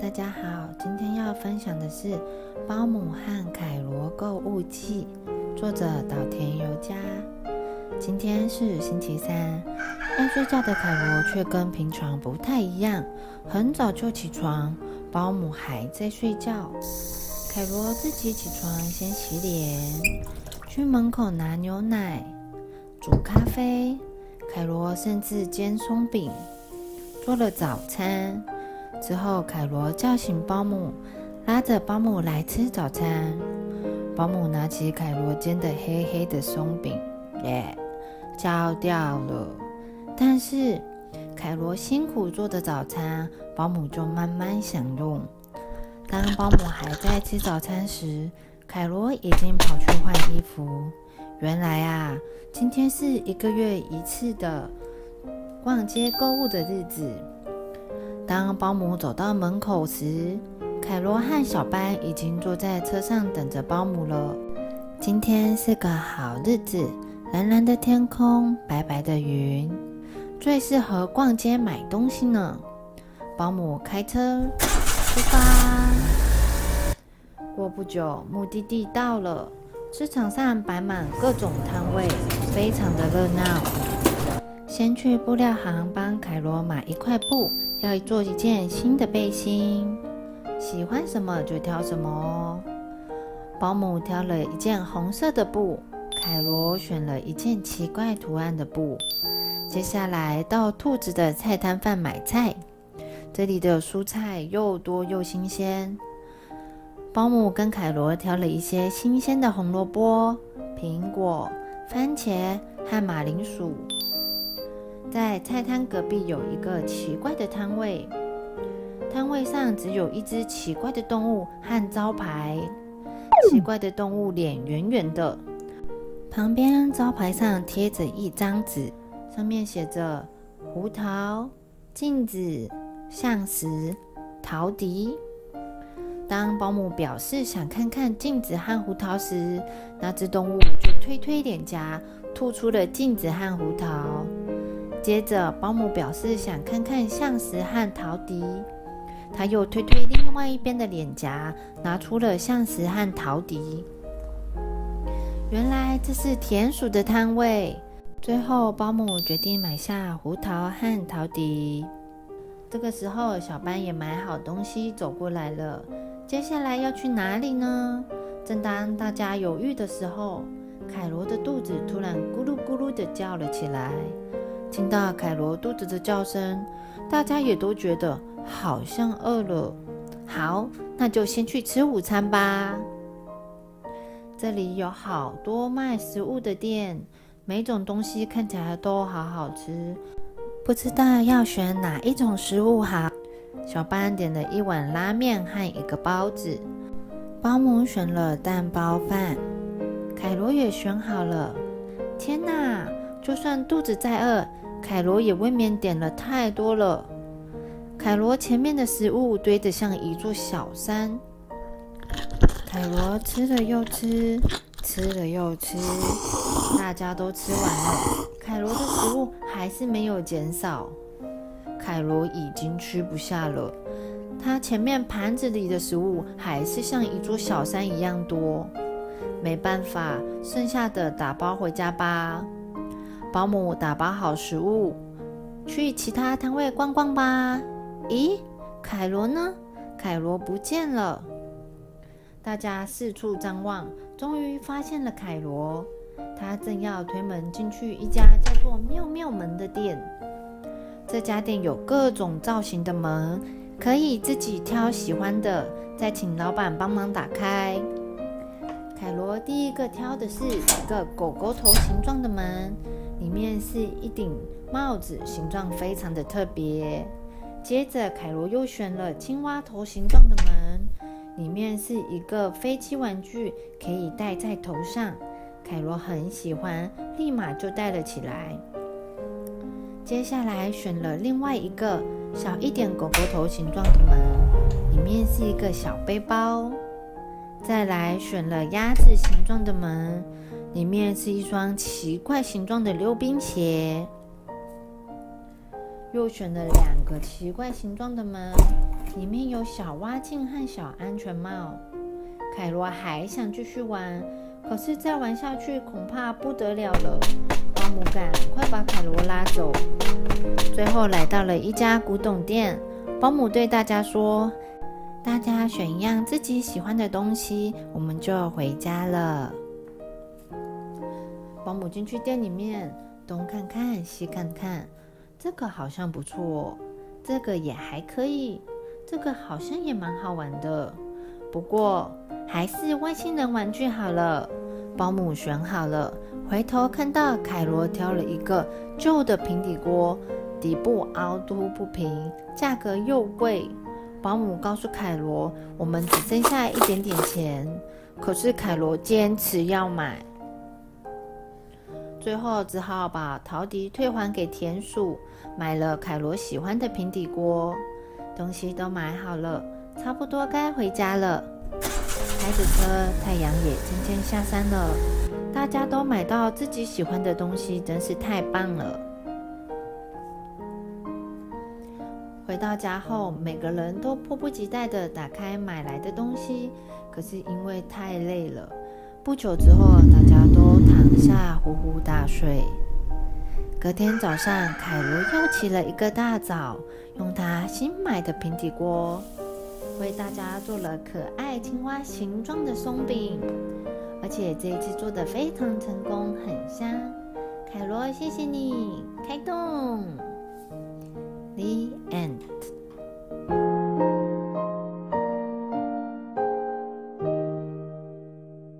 大家好，今天要分享的是《包姆和凯罗购物记》，作者岛田由佳。今天是星期三，爱睡觉的凯罗却跟平常不太一样，很早就起床，包姆还在睡觉。凯罗自己起床，先洗脸，去门口拿牛奶、煮咖啡。凯罗甚至煎松饼，做了早餐。之后，凯罗叫醒保姆，拉着保姆来吃早餐。保姆拿起凯罗煎的黑黑的松饼，耶，焦掉了。但是凯罗辛苦做的早餐，保姆就慢慢享用。当保姆还在吃早餐时，凯罗已经跑去换衣服。原来啊，今天是一个月一次的逛街购物的日子。当保姆走到门口时，凯罗和小班已经坐在车上等着保姆了。今天是个好日子，蓝蓝的天空，白白的云，最适合逛街买东西呢。保姆开车出发。过不久，目的地到了，市场上摆满各种摊位，非常的热闹。先去布料行帮凯罗买一块布，要做一件新的背心。喜欢什么就挑什么哦。保姆挑了一件红色的布，凯罗选了一件奇怪图案的布。接下来到兔子的菜摊贩买菜，这里的蔬菜又多又新鲜。保姆跟凯罗挑了一些新鲜的红萝卜、苹果、番茄和马铃薯。在菜摊隔壁有一个奇怪的摊位，摊位上只有一只奇怪的动物和招牌。奇怪的动物脸圆圆的，旁边招牌上贴着一张纸，上面写着“胡桃、镜子、象石、陶笛”。当保姆表示想看看镜子和胡桃时，那只动物就推推脸颊，吐出了镜子和胡桃。接着，保姆表示想看看象石和陶笛，他又推推另外一边的脸颊，拿出了象石和陶笛。原来这是田鼠的摊位。最后，保姆决定买下胡桃和陶笛。这个时候，小班也买好东西走过来了。接下来要去哪里呢？正当大家犹豫的时候，凯罗的肚子突然咕噜咕噜的叫了起来。听到凯罗肚子的叫声，大家也都觉得好像饿了。好，那就先去吃午餐吧。这里有好多卖食物的店，每种东西看起来都好好吃，不知道要选哪一种食物好。小班点了一碗拉面和一个包子，保姆选了蛋包饭，凯罗也选好了。天哪，就算肚子再饿。凯罗也未免点了太多了。凯罗前面的食物堆得像一座小山。凯罗吃了又吃，吃了又吃，大家都吃完了，凯罗的食物还是没有减少。凯罗已经吃不下了，他前面盘子里的食物还是像一座小山一样多。没办法，剩下的打包回家吧。保姆打包好食物，去其他摊位逛逛吧。咦，凯罗呢？凯罗不见了。大家四处张望，终于发现了凯罗。他正要推门进去一家叫做“妙妙门”的店。这家店有各种造型的门，可以自己挑喜欢的，再请老板帮忙打开。凯罗第一个挑的是一个狗狗头形状的门。里面是一顶帽子，形状非常的特别。接着，凯罗又选了青蛙头形状的门，里面是一个飞机玩具，可以戴在头上。凯罗很喜欢，立马就戴了起来。接下来选了另外一个小一点狗狗头形状的门，里面是一个小背包。再来选了鸭子形状的门。里面是一双奇怪形状的溜冰鞋。又选了两个奇怪形状的门，里面有小蛙镜和小安全帽。凯罗还想继续玩，可是再玩下去恐怕不得了了。保姆赶快把凯罗拉走。最后来到了一家古董店，保姆对大家说：“大家选一样自己喜欢的东西，我们就回家了。”保姆进去店里面，东看看西看看，这个好像不错，这个也还可以，这个好像也蛮好玩的。不过还是外星人玩具好了。保姆选好了，回头看到凯罗挑了一个旧的平底锅，底部凹凸不平，价格又贵。保姆告诉凯罗：“我们只剩下一点点钱。”可是凯罗坚持要买，最后只好把陶笛退还给田鼠，买了凯罗喜欢的平底锅。东西都买好了，差不多该回家了。开着车，太阳也渐渐下山了。大家都买到自己喜欢的东西，真是太棒了。回到家后，每个人都迫不及待地打开买来的东西，可是因为太累了，不久之后，下呼呼大睡。隔天早上，凯罗又起了一个大早，用他新买的平底锅。为大家做了可爱青蛙形状的松饼，而且这一次做的非常成功，很香。凯罗，谢谢你！开动，The end。